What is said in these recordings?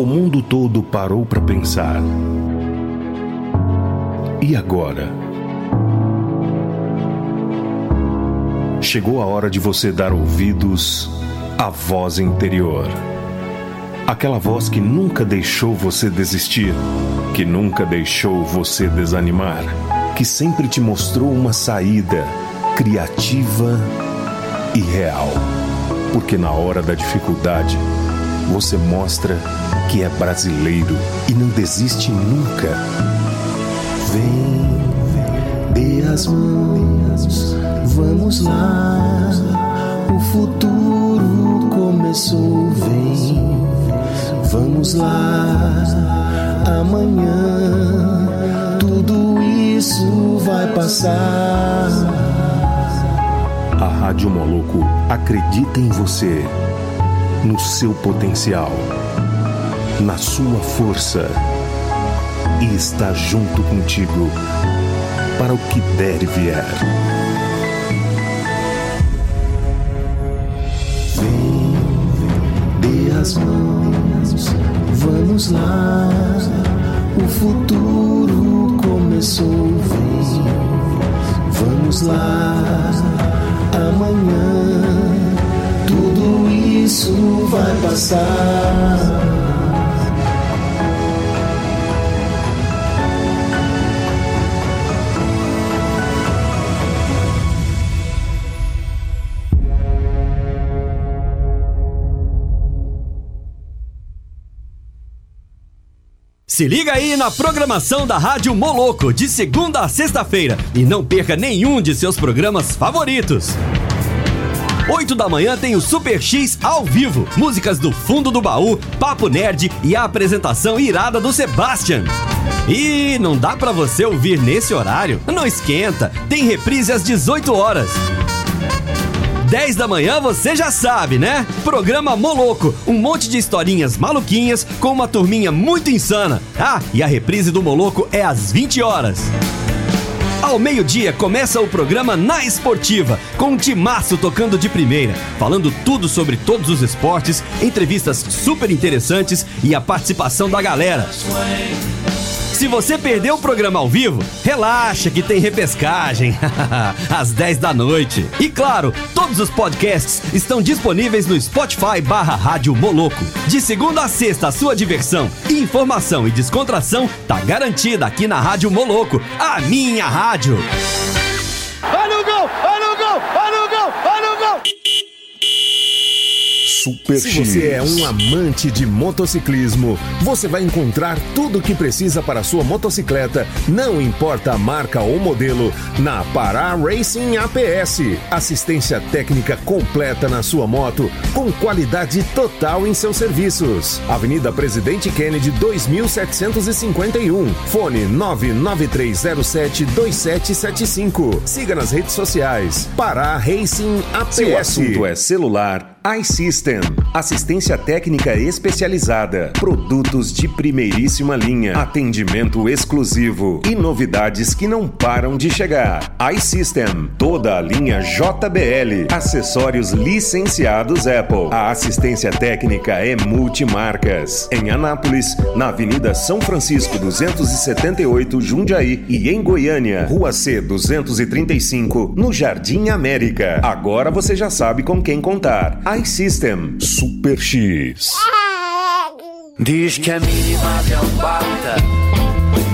O mundo todo parou para pensar. E agora? Chegou a hora de você dar ouvidos à voz interior. Aquela voz que nunca deixou você desistir, que nunca deixou você desanimar, que sempre te mostrou uma saída criativa e real. Porque na hora da dificuldade, você mostra que é brasileiro e não desiste nunca. Vem, dê as mãos, vamos lá. O futuro começou, vem, vamos lá. Amanhã tudo isso vai passar. A Rádio Moloco acredita em você, no seu potencial na sua força e está junto contigo para o que der e vier. Vem, dê as mãos, vamos lá. O futuro começou, vem, vamos lá. Amanhã tudo isso vai passar. Se liga aí na programação da Rádio Moloco, de segunda a sexta-feira, e não perca nenhum de seus programas favoritos. 8 da manhã tem o Super X ao vivo, músicas do fundo do baú, papo nerd e a apresentação irada do Sebastian. E não dá para você ouvir nesse horário? Não esquenta, tem reprise às 18 horas. 10 da manhã você já sabe, né? Programa Moloco, um monte de historinhas maluquinhas com uma turminha muito insana. Ah, e a reprise do Moloco é às 20 horas. Ao meio-dia começa o programa Na Esportiva, com um timaço tocando de primeira, falando tudo sobre todos os esportes, entrevistas super interessantes e a participação da galera. Se você perdeu o programa ao vivo, relaxa que tem repescagem às 10 da noite. E claro, todos os podcasts estão disponíveis no Spotify barra Rádio Moloco. De segunda a sexta, a sua diversão, informação e descontração tá garantida aqui na Rádio Moloco, a minha rádio. Olha o gol! Olha o gol! Olha o gol! Olha o gol! Super Se X. você é um amante de motociclismo, você vai encontrar tudo o que precisa para a sua motocicleta, não importa a marca ou modelo, na Pará Racing APS. Assistência técnica completa na sua moto, com qualidade total em seus serviços. Avenida Presidente Kennedy 2751. Fone 993072775. Siga nas redes sociais. Pará Racing APS. Se o assunto é celular, iSystem, assistência técnica especializada, produtos de primeiríssima linha, atendimento exclusivo e novidades que não param de chegar. iSystem, toda a linha JBL, acessórios licenciados Apple. A assistência técnica é multimarcas. Em Anápolis, na Avenida São Francisco 278, Jundiaí e em Goiânia, Rua C 235, no Jardim América. Agora você já sabe com quem contar iSystem Super X. Diz que é mínima é um bata.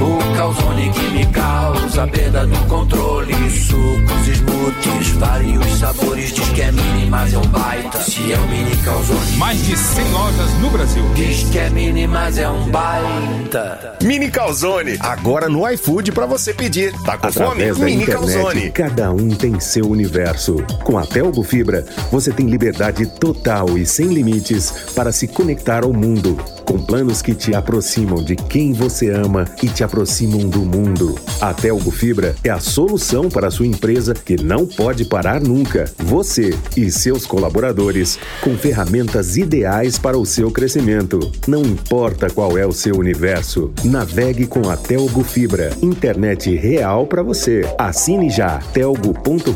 O calzone que me causa perda do controle. Sucos, smoothies, vários sabores. Diz que é mini, mas é um baita. Se é um mini calzone. Mais de 100 lojas no Brasil. Diz que é mini, mas é um baita. Mini Calzone, agora no iFood para você pedir. Tá com Através fome? da Mini internet, Calzone. cada um tem seu universo. Com a Telgo Fibra, você tem liberdade total e sem limites para se conectar ao mundo. Com planos que te aproximam de quem você ama e te aproximam do mundo. A Telgo Fibra é a solução para a sua empresa que não pode parar nunca. Você e seus colaboradores com ferramentas ideais para o seu crescimento. Não importa qual é o seu universo, navegue com a Telgo Fibra. Internet real para você. Assine já telgo.com.br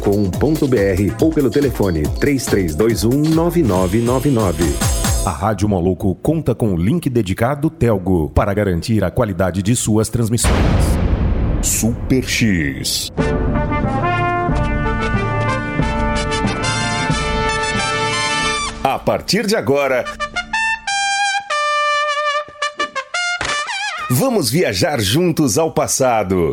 ou pelo telefone 3321 9999. A Rádio Moloco conta com o link dedicado Telgo para garantir a qualidade de suas transmissões. Super X. A partir de agora, vamos viajar juntos ao passado.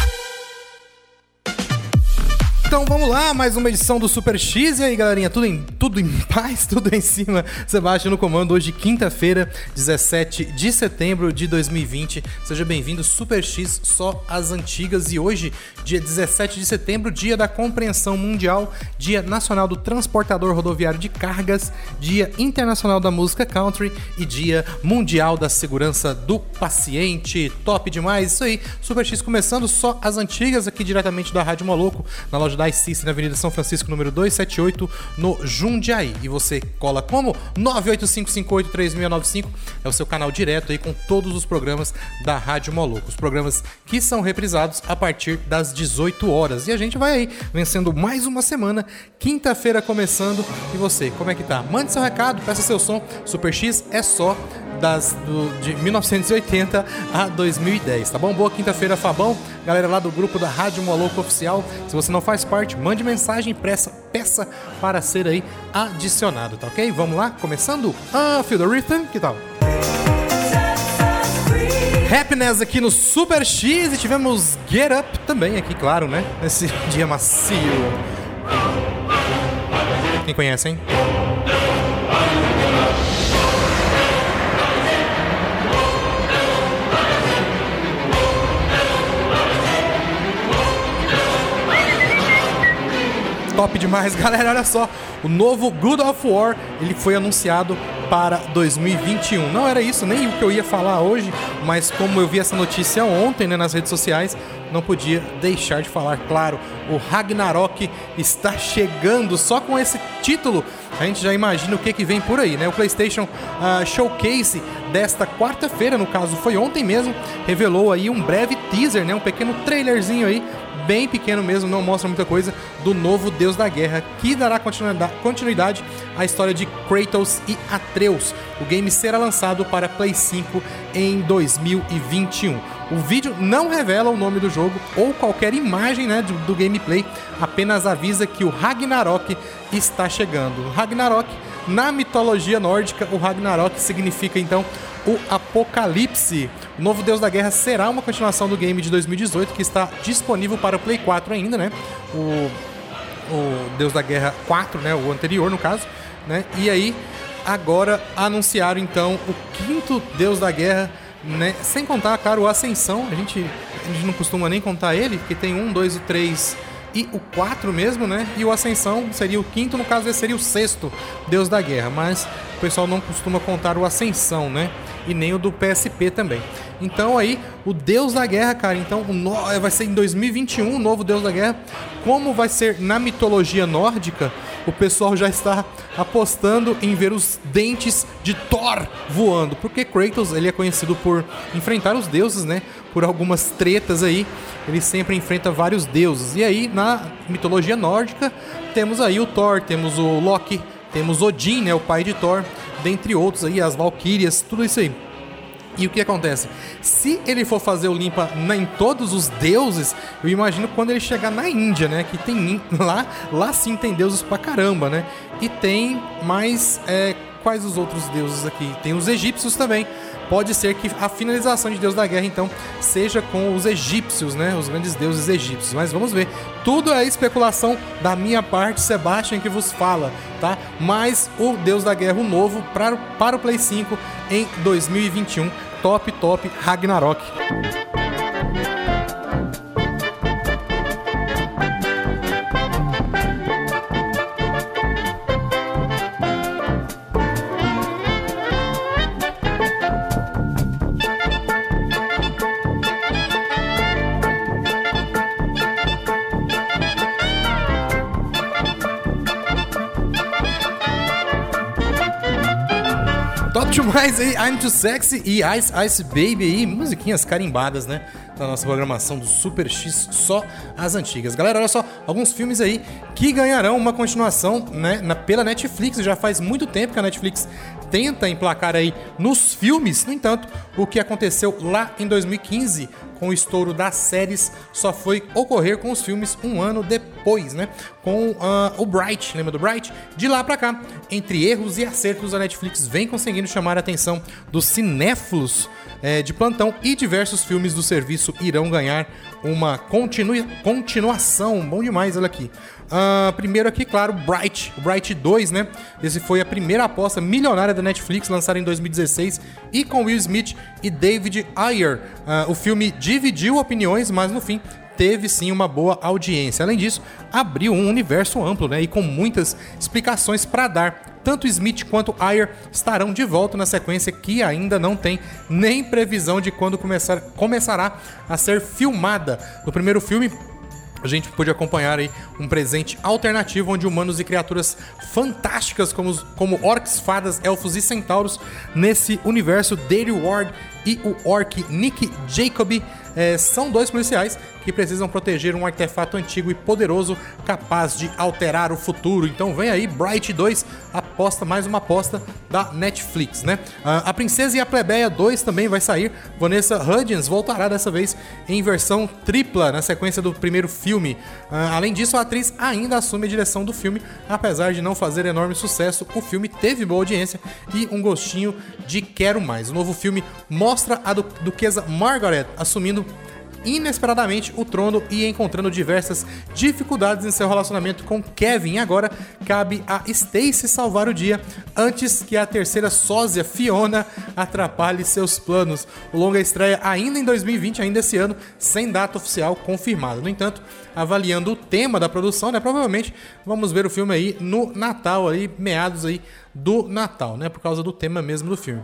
Então vamos lá, mais uma edição do Super X. E aí, galerinha, tudo em, tudo em paz, tudo em cima. Sebastião no comando, hoje, quinta-feira, 17 de setembro de 2020. Seja bem-vindo, Super X, só as antigas. E hoje, dia 17 de setembro, dia da compreensão mundial, dia nacional do transportador rodoviário de cargas, dia internacional da música country e dia mundial da segurança do paciente. Top demais, isso aí. Super X começando, só as antigas, aqui diretamente da Rádio Moloco, na loja da iCice, na Avenida São Francisco, número 278, no Jundiaí. E você cola como? 985583695 é o seu canal direto aí com todos os programas da Rádio Moloco. Os programas que são reprisados a partir das 18 horas. E a gente vai aí vencendo mais uma semana, quinta-feira começando. E você, como é que tá? Mande seu recado, peça seu som. Super X é só das, do- de 1980 a 2010, tá bom? Boa quinta-feira, Fabão. Galera lá do grupo da Rádio Moloco Oficial. Se você não faz parte, mande mensagem, peça, peça para ser aí adicionado, tá ok? Vamos lá, começando? Ah, Feel the Rhythm, que tal? Happiness aqui no Super X e tivemos Get Up também aqui, claro, né? Nesse dia macio. Quem conhece, hein? Top demais, galera. Olha só, o novo God of War ele foi anunciado para 2021. Não era isso nem o que eu ia falar hoje, mas como eu vi essa notícia ontem né, nas redes sociais, não podia deixar de falar. Claro, o Ragnarok está chegando só com esse título. A gente já imagina o que, que vem por aí, né? O PlayStation ah, Showcase desta quarta-feira, no caso foi ontem mesmo, revelou aí um breve teaser, né? Um pequeno trailerzinho aí bem pequeno mesmo, não mostra muita coisa, do novo Deus da Guerra, que dará continuida- continuidade à história de Kratos e Atreus. O game será lançado para Play 5 em 2021. O vídeo não revela o nome do jogo ou qualquer imagem né, do, do gameplay, apenas avisa que o Ragnarok está chegando. O Ragnarok, na mitologia nórdica, o Ragnarok significa então o Apocalipse. O novo Deus da Guerra será uma continuação do game de 2018 que está disponível para o Play 4 ainda, né? O, o Deus da Guerra 4, né? O anterior, no caso, né? E aí, agora anunciaram então o quinto Deus da Guerra, né? Sem contar, claro, o Ascensão. A gente, a gente não costuma nem contar ele, porque tem um, dois e três e o 4 mesmo, né? E o Ascensão seria o quinto, no caso esse seria o sexto Deus da Guerra, mas pessoal não costuma contar o Ascensão, né? E nem o do PSP também. Então aí, o Deus da Guerra, cara, então no- vai ser em 2021 o novo Deus da Guerra. Como vai ser na mitologia nórdica, o pessoal já está apostando em ver os dentes de Thor voando, porque Kratos ele é conhecido por enfrentar os deuses, né? Por algumas tretas aí, ele sempre enfrenta vários deuses. E aí na mitologia nórdica temos aí o Thor, temos o Loki, temos Odin, né, o pai de Thor, dentre outros aí as Valquírias, tudo isso aí. E o que acontece? Se ele for fazer o limpa em todos os deuses, eu imagino quando ele chegar na Índia, né? Que tem lá, lá sim tem deuses pra caramba, né? E tem mais é, quais os outros deuses aqui? Tem os egípcios também. Pode ser que a finalização de Deus da Guerra, então, seja com os egípcios, né? Os grandes deuses egípcios. Mas vamos ver. Tudo é especulação da minha parte, Sebastian, que vos fala, tá? Mas o Deus da Guerra, o novo, para, para o Play 5 em 2021. Top, top, Ragnarok. Top demais aí, I'm Too Sexy e Ice Ice Baby aí, musiquinhas carimbadas, né? Da nossa programação do Super X, só as antigas. Galera, olha só, alguns filmes aí que ganharão uma continuação, né? Na, pela Netflix, já faz muito tempo que a Netflix tenta emplacar aí nos filmes. No entanto, o que aconteceu lá em 2015 com o estouro das séries só foi ocorrer com os filmes um ano depois, né? Com ah, o Bright, lembra do Bright? De lá pra cá, entre erros e acertos, a Netflix vem conseguindo chamar a atenção dos cinéfilos eh, de plantão e diversos filmes do serviço irão ganhar uma continui- continuação. Bom demais, olha aqui. Ah, primeiro aqui, claro, Bright, Bright 2, né? Esse foi a primeira aposta milionária da Netflix, lançada em 2016, e com Will Smith e David Ayer. Ah, o filme dividiu opiniões, mas no fim teve sim uma boa audiência. Além disso, abriu um universo amplo, né? E com muitas explicações para dar. Tanto Smith quanto Ayer estarão de volta na sequência que ainda não tem nem previsão de quando começar, começará a ser filmada. No primeiro filme, a gente pôde acompanhar aí um presente alternativo onde humanos e criaturas fantásticas como, como orcs, fadas, elfos e centauros nesse universo Daily Ward e o orc Nick Jacoby eh, são dois policiais que precisam proteger um artefato antigo e poderoso capaz de alterar o futuro. Então vem aí Bright 2, aposta mais uma aposta da Netflix, né? Ah, a Princesa e a Plebeia 2 também vai sair. Vanessa Hudgens voltará dessa vez em versão tripla na sequência do primeiro filme. Ah, além disso, a atriz ainda assume a direção do filme, apesar de não fazer enorme sucesso. O filme teve boa audiência e um gostinho de quero mais. O novo filme mostra a du duquesa Margaret assumindo inesperadamente o trono e encontrando diversas dificuldades em seu relacionamento com Kevin. Agora cabe a Stacy salvar o dia antes que a terceira sósia Fiona atrapalhe seus planos. O longa estreia ainda em 2020, ainda esse ano, sem data oficial confirmada. No entanto, avaliando o tema da produção, né, provavelmente vamos ver o filme aí no Natal, aí meados aí do Natal, né, por causa do tema mesmo do filme.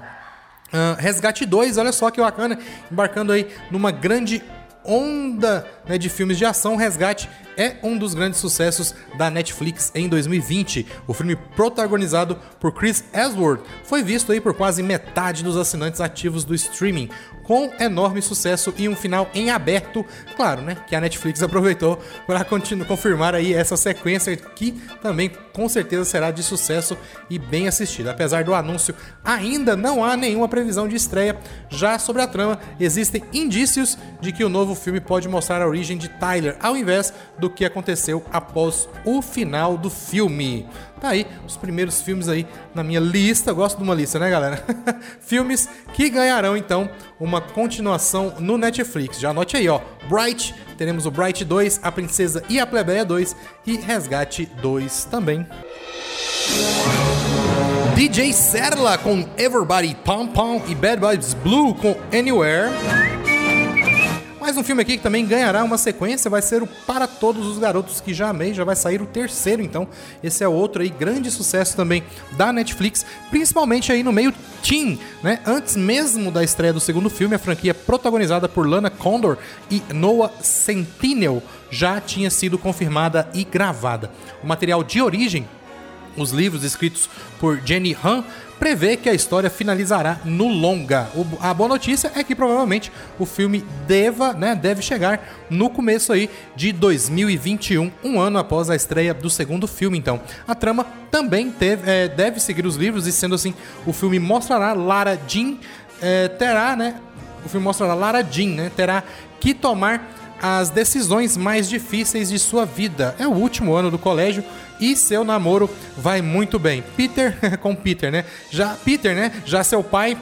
Ah, Resgate 2, olha só que bacana, embarcando aí numa grande onda né, de filmes de ação. Resgate é um dos grandes sucessos da Netflix em 2020. O filme protagonizado por Chris Hemsworth foi visto aí por quase metade dos assinantes ativos do streaming, com enorme sucesso e um final em aberto, claro, né, que a Netflix aproveitou para confirmar aí essa sequência que também com certeza será de sucesso e bem assistida. Apesar do anúncio, ainda não há nenhuma previsão de estreia. Já sobre a trama, existem indícios de que o novo filme pode mostrar a origem de Tyler, ao invés do que aconteceu após o final do filme. Tá aí os primeiros filmes aí na minha lista. Gosto de uma lista, né, galera? filmes que ganharão então uma continuação no Netflix. Já anote aí, ó. Bright, teremos o Bright 2, A Princesa e a Plebeia 2 e Resgate 2 também. DJ Serla com Everybody Pom Pom e Bad Vibes Blue com Anywhere. Mais um filme aqui que também ganhará uma sequência, vai ser o Para Todos os Garotos que Já Amei, já vai sair o terceiro, então esse é outro aí, grande sucesso também da Netflix, principalmente aí no meio teen, né? Antes mesmo da estreia do segundo filme, a franquia protagonizada por Lana Condor e Noah Centineo já tinha sido confirmada e gravada. O material de origem os livros escritos por Jenny Han prevê que a história finalizará no longa. O- a boa notícia é que provavelmente o filme deva, né, deve chegar no começo aí de 2021, um ano após a estreia do segundo filme. Então, a trama também teve- é, deve seguir os livros e sendo assim, o filme mostrará Lara Jean é, terá, né? O filme mostra a Lara Jean, né? Terá que tomar as decisões mais difíceis de sua vida. É o último ano do colégio e seu namoro vai muito bem. Peter, com Peter, né? Já Peter, né? Já seu pai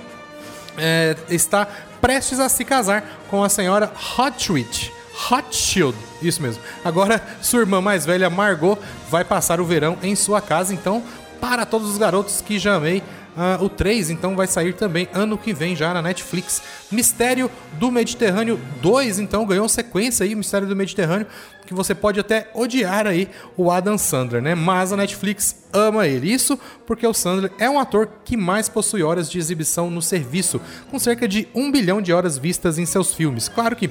é, está prestes a se casar com a senhora Hotchwitch. Hotshield, isso mesmo. Agora, sua irmã mais velha, Margot, vai passar o verão em sua casa. Então, para todos os garotos que já amei, ah, o 3 então vai sair também ano que vem já na Netflix. Mistério do Mediterrâneo 2 então ganhou sequência aí, Mistério do Mediterrâneo, que você pode até odiar aí o Adam Sandler, né? Mas a Netflix ama ele. Isso porque o Sandler é um ator que mais possui horas de exibição no serviço, com cerca de um bilhão de horas vistas em seus filmes. Claro que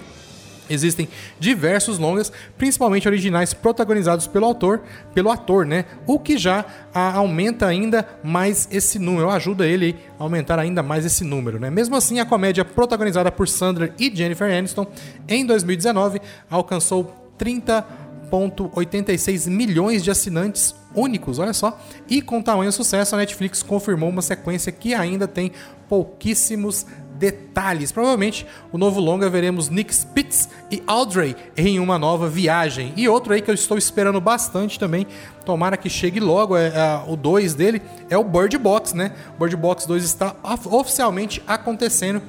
Existem diversos longas, principalmente originais protagonizados pelo autor, pelo ator, né? O que já ah, aumenta ainda mais esse número, ajuda ele a aumentar ainda mais esse número, né? Mesmo assim, a comédia protagonizada por Sandler e Jennifer Aniston em 2019 alcançou 30,86 milhões de assinantes únicos, olha só. E com tamanho sucesso, a Netflix confirmou uma sequência que ainda tem pouquíssimos detalhes. Provavelmente o novo longa veremos Nick Spitz e Audrey em uma nova viagem. E outro aí que eu estou esperando bastante também, tomara que chegue logo, é, é, o 2 dele, é o Bird Box, né? Bird Box 2 está of- oficialmente acontecendo.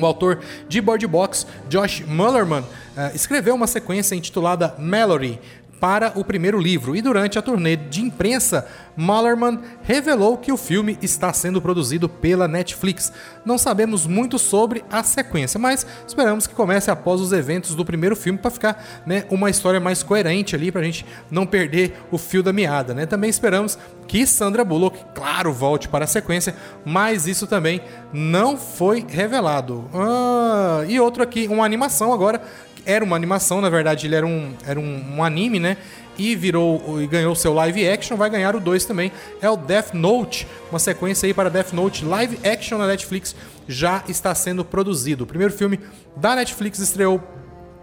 O autor de Bird Box, Josh Mullerman, eh, escreveu uma sequência intitulada Mallory para o primeiro livro e durante a turnê de imprensa, Mullerman revelou que o filme está sendo produzido pela Netflix. Não sabemos muito sobre a sequência, mas esperamos que comece após os eventos do primeiro filme para ficar né, uma história mais coerente ali, para a gente não perder o fio da meada. Né? Também esperamos que Sandra Bullock, claro, volte para a sequência, mas isso também não foi revelado. Ah, e outro aqui, uma animação agora era uma animação, na verdade, ele era um, era um, um anime, né? E virou e ganhou seu live action, vai ganhar o 2 também. É o Death Note, uma sequência aí para Death Note live action na Netflix já está sendo produzido. O primeiro filme da Netflix estreou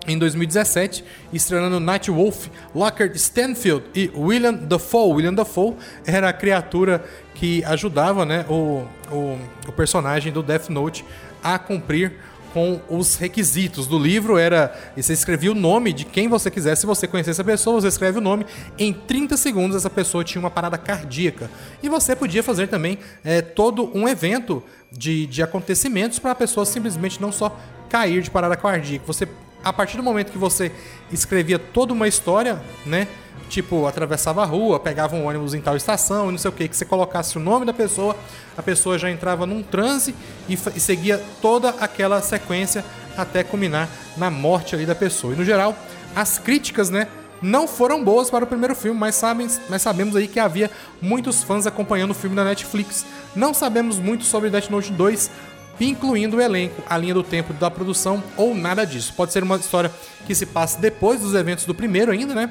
em 2017, estreando Night Wolf, Lockhart Stanfield e William Dafoe. William Dafoe era a criatura que ajudava né, o, o, o personagem do Death Note a cumprir com os requisitos do livro era você escrevia o nome de quem você quisesse, se você conhecesse a pessoa, você escreve o nome, em 30 segundos essa pessoa tinha uma parada cardíaca. E você podia fazer também é, todo um evento de, de acontecimentos para a pessoa simplesmente não só cair de parada cardíaca. Você, a partir do momento que você escrevia toda uma história, né? Tipo, atravessava a rua, pegava um ônibus em tal estação e não sei o que, que você colocasse o nome da pessoa, a pessoa já entrava num transe e, e seguia toda aquela sequência até culminar na morte ali da pessoa. E no geral, as críticas, né, não foram boas para o primeiro filme, mas, sabem, mas sabemos aí que havia muitos fãs acompanhando o filme da Netflix. Não sabemos muito sobre Death Note 2, incluindo o elenco, a linha do tempo da produção ou nada disso. Pode ser uma história que se passe depois dos eventos do primeiro ainda, né?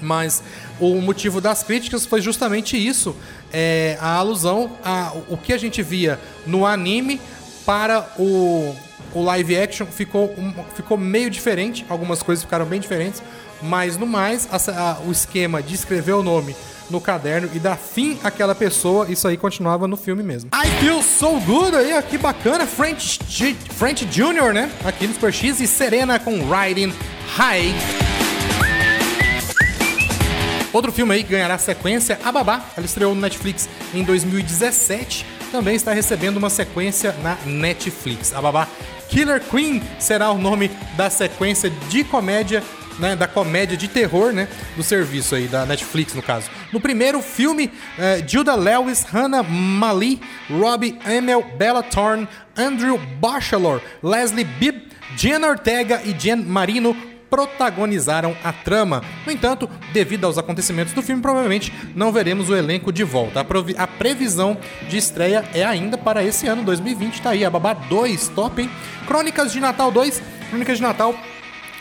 Mas o motivo das críticas foi justamente isso: é, a alusão a o que a gente via no anime para o, o live action ficou, um- ficou meio diferente. Algumas coisas ficaram bem diferentes, mas no mais, a- a- o esquema de escrever o nome no caderno e dar fim àquela pessoa, isso aí continuava no filme mesmo. I Feel So Good aí, ó, que bacana. French, G- French Jr., né? Aqui no Super X e Serena com Riding High. Outro filme aí que ganhará sequência, A Babá. Ela estreou no Netflix em 2017. Também está recebendo uma sequência na Netflix. A Babá Killer Queen será o nome da sequência de comédia, né, da comédia de terror, né, do serviço aí, da Netflix, no caso. No primeiro filme, eh, Judah Lewis, Hannah Mali, Robbie Emil, Bella Thorne, Andrew Bachelor, Leslie Bibb, Jen Ortega e Jen Marino protagonizaram a trama. No entanto, devido aos acontecimentos do filme, provavelmente não veremos o elenco de volta. A, a previsão de estreia é ainda para esse ano, 2020. Tá aí, a Babá 2, top, hein? Crônicas de Natal 2. Crônicas de Natal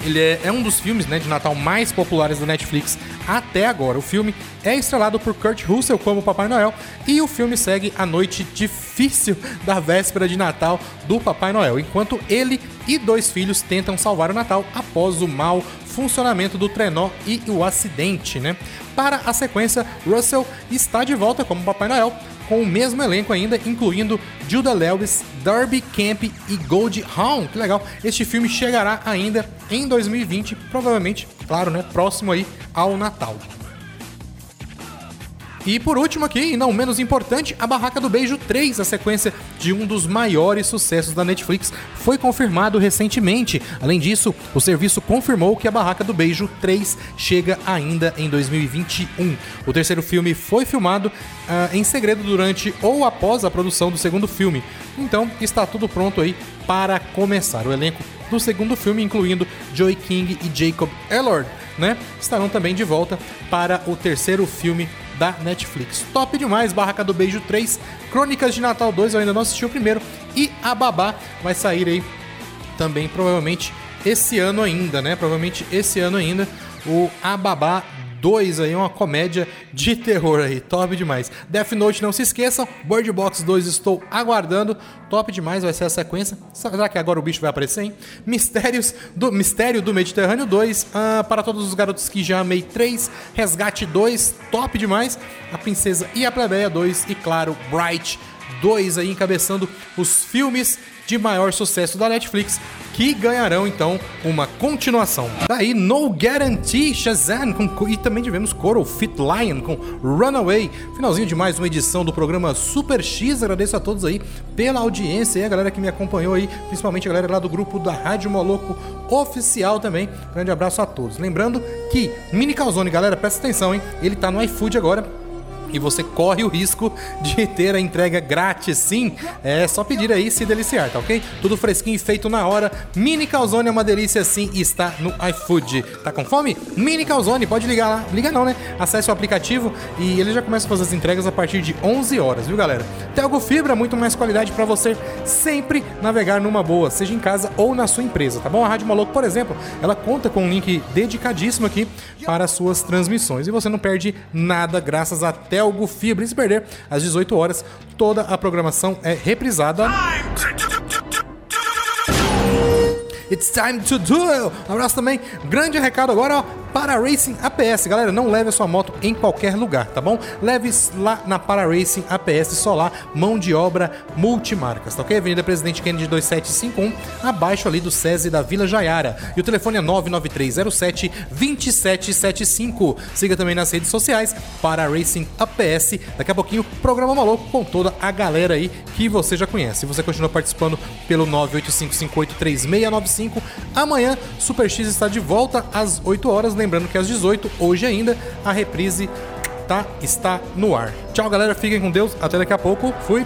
ele é, é um dos filmes né, de Natal mais populares da Netflix até agora. O filme é estrelado por Kurt Russell como Papai Noel e o filme segue a noite difícil da véspera de Natal do Papai Noel, enquanto ele e dois filhos tentam salvar o Natal após o mau funcionamento do trenó e o acidente. Né? Para a sequência, Russell está de volta como Papai Noel com o mesmo elenco ainda, incluindo Judah Lewis, Darby Camp e Gold Hawn. Que legal. Este filme chegará ainda em 2020, provavelmente, claro, né, próximo aí ao Natal. E por último aqui, e não menos importante, a Barraca do Beijo 3, a sequência de um dos maiores sucessos da Netflix, foi confirmado recentemente. Além disso, o serviço confirmou que a Barraca do Beijo 3 chega ainda em 2021. O terceiro filme foi filmado ah, em segredo durante ou após a produção do segundo filme. Então, está tudo pronto aí para começar. O elenco do segundo filme, incluindo Joey King e Jacob Elord, né, estarão também de volta para o terceiro filme da Netflix. Top demais, Barraca do Beijo 3, Crônicas de Natal 2, eu ainda não assisti o primeiro, e A Babá vai sair aí também, provavelmente, esse ano ainda, né? Provavelmente esse ano ainda, o A Babá 2 aí, uma comédia de terror aí, top demais. Death Note, não se esqueçam, Bird Box 2 estou aguardando, top demais, vai ser a sequência. Será que agora o bicho vai aparecer, hein? Mistérios do Mistério do Mediterrâneo 2, ah, para todos os garotos que já amei 3, Resgate 2, top demais. A Princesa e a Plebeia 2 e claro, Bright 2 aí encabeçando os filmes de maior sucesso da Netflix, que ganharão então uma continuação. Daí No Guarantee Shazam com, e também tivemos Coral Fit Lion com Runaway. Finalzinho de mais uma edição do programa Super X. Agradeço a todos aí pela audiência e a galera que me acompanhou aí, principalmente a galera lá do grupo da Rádio Moloco Oficial também. Grande abraço a todos. Lembrando que Mini Calzone, galera, presta atenção, hein? Ele tá no iFood agora e você corre o risco de ter a entrega grátis, sim. É só pedir aí e se deliciar, tá ok? Tudo fresquinho e feito na hora. Mini Calzone é uma delícia sim e está no iFood. Tá com fome? Mini Calzone, pode ligar lá. Liga não, né? Acesse o aplicativo e ele já começa a fazer as entregas a partir de 11 horas, viu, galera? Telgo Fibra, muito mais qualidade para você sempre navegar numa boa, seja em casa ou na sua empresa, tá bom? A Rádio Maluco, por exemplo, ela conta com um link dedicadíssimo aqui para as suas transmissões e você não perde nada graças a Telgo Fibra. E se perder, às 18 horas, toda a programação é reprisada. It's time to do! Um abraço também. Grande recado agora, ó, para Racing APS. Galera, não leve a sua moto em qualquer lugar, tá bom? Leve lá na Para Racing APS Solar, mão de obra multimarcas, tá ok? Avenida Presidente Kennedy 2751, abaixo ali do SESI da Vila Jaiara. E o telefone é 99307 2775. Siga também nas redes sociais para Racing APS. Daqui a pouquinho, programa maluco com toda a galera aí que você já conhece. Você continua participando pelo 985583695. Amanhã, Super X está de volta às 8 horas. Lembrando que às 18, hoje ainda, a reprise tá, está no ar. Tchau, galera. Fiquem com Deus. Até daqui a pouco. Fui.